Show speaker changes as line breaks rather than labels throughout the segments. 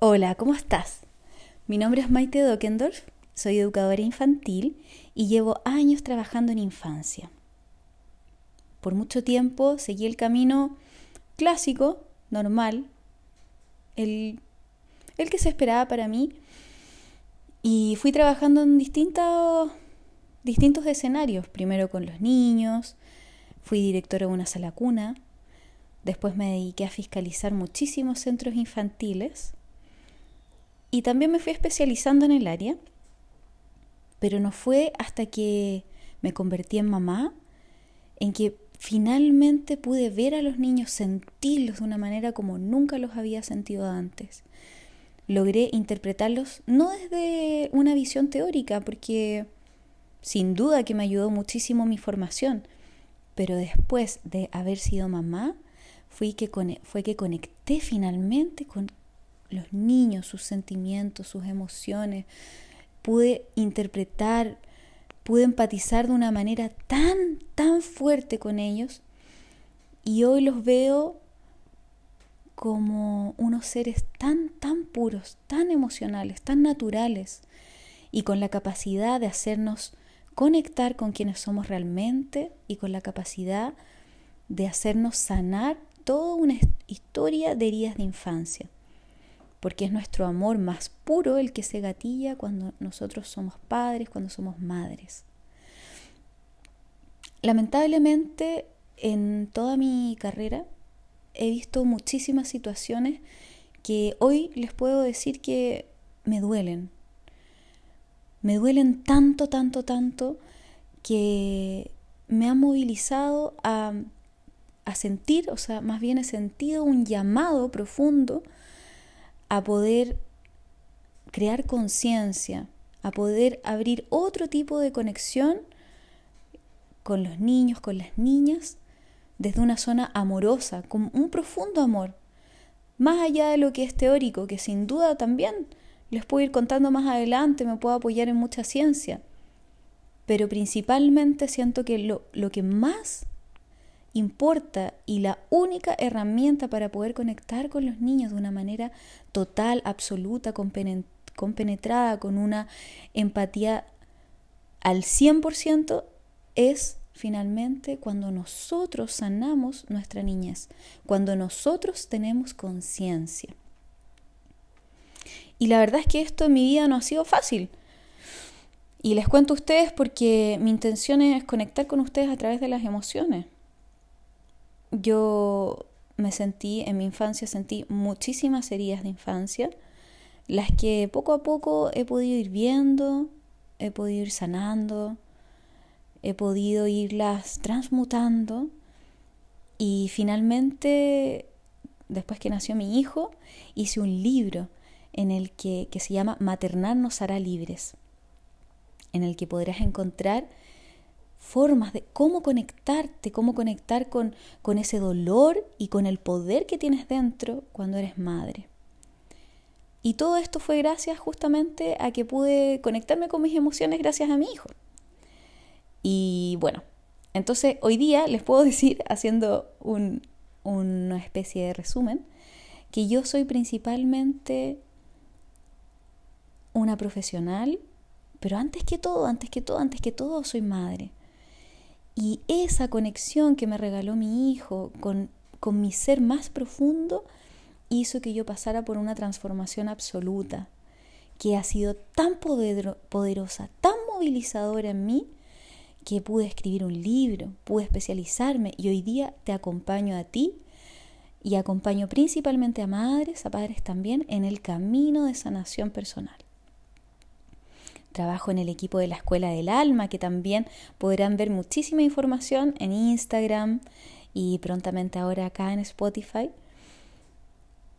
Hola, ¿cómo estás? Mi nombre es Maite Dockendorf, soy educadora infantil y llevo años trabajando en infancia. Por mucho tiempo seguí el camino clásico, normal, el, el que se esperaba para mí, y fui trabajando en distintos, distintos escenarios, primero con los niños, fui directora de una sala cuna, después me dediqué a fiscalizar muchísimos centros infantiles, y también me fui especializando en el área, pero no fue hasta que me convertí en mamá en que finalmente pude ver a los niños, sentirlos de una manera como nunca los había sentido antes. Logré interpretarlos no desde una visión teórica, porque sin duda que me ayudó muchísimo mi formación, pero después de haber sido mamá, fui que fue que conecté finalmente con los niños, sus sentimientos, sus emociones. Pude interpretar, pude empatizar de una manera tan, tan fuerte con ellos. Y hoy los veo como unos seres tan, tan puros, tan emocionales, tan naturales y con la capacidad de hacernos conectar con quienes somos realmente y con la capacidad de hacernos sanar toda una historia de heridas de infancia porque es nuestro amor más puro el que se gatilla cuando nosotros somos padres, cuando somos madres. Lamentablemente, en toda mi carrera he visto muchísimas situaciones que hoy les puedo decir que me duelen. Me duelen tanto, tanto, tanto que me han movilizado a, a sentir, o sea, más bien he sentido un llamado profundo a poder crear conciencia, a poder abrir otro tipo de conexión con los niños, con las niñas, desde una zona amorosa, con un profundo amor, más allá de lo que es teórico, que sin duda también les puedo ir contando más adelante, me puedo apoyar en mucha ciencia, pero principalmente siento que lo, lo que más importa y la única herramienta para poder conectar con los niños de una manera total, absoluta, compenetrada, con una empatía al 100% es finalmente cuando nosotros sanamos nuestra niñez, cuando nosotros tenemos conciencia. Y la verdad es que esto en mi vida no ha sido fácil. Y les cuento a ustedes porque mi intención es conectar con ustedes a través de las emociones yo me sentí, en mi infancia sentí muchísimas heridas de infancia, las que poco a poco he podido ir viendo, he podido ir sanando, he podido irlas transmutando y finalmente, después que nació mi hijo, hice un libro en el que, que se llama Maternar nos hará libres, en el que podrás encontrar formas de cómo conectarte, cómo conectar con, con ese dolor y con el poder que tienes dentro cuando eres madre. Y todo esto fue gracias justamente a que pude conectarme con mis emociones gracias a mi hijo. Y bueno, entonces hoy día les puedo decir, haciendo un, una especie de resumen, que yo soy principalmente una profesional, pero antes que todo, antes que todo, antes que todo, soy madre. Y esa conexión que me regaló mi hijo con, con mi ser más profundo hizo que yo pasara por una transformación absoluta, que ha sido tan poderosa, tan movilizadora en mí, que pude escribir un libro, pude especializarme y hoy día te acompaño a ti y acompaño principalmente a madres, a padres también, en el camino de sanación personal. Trabajo en el equipo de la Escuela del Alma, que también podrán ver muchísima información en Instagram y prontamente ahora acá en Spotify.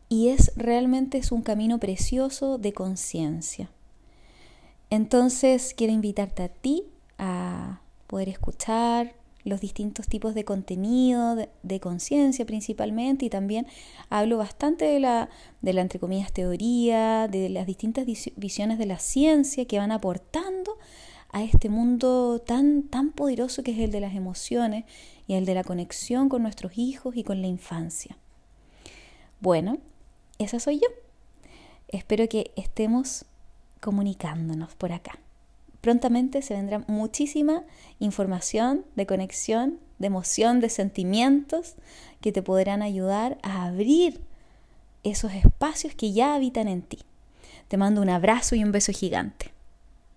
Y es realmente es un camino precioso de conciencia. Entonces quiero invitarte a ti a poder escuchar, los distintos tipos de contenido, de, conciencia principalmente, y también hablo bastante de la, de la, entre comillas, teoría, de las distintas visiones de la ciencia que van aportando a este mundo tan, tan poderoso que es el de las emociones y el de la conexión con nuestros hijos y con la infancia. Bueno, esa soy yo. espero que estemos comunicándonos por acá. Prontamente se vendrá muchísima información de conexión, de emoción, de sentimientos que te podrán ayudar a abrir esos espacios que ya habitan en ti. Te mando un abrazo y un beso gigante.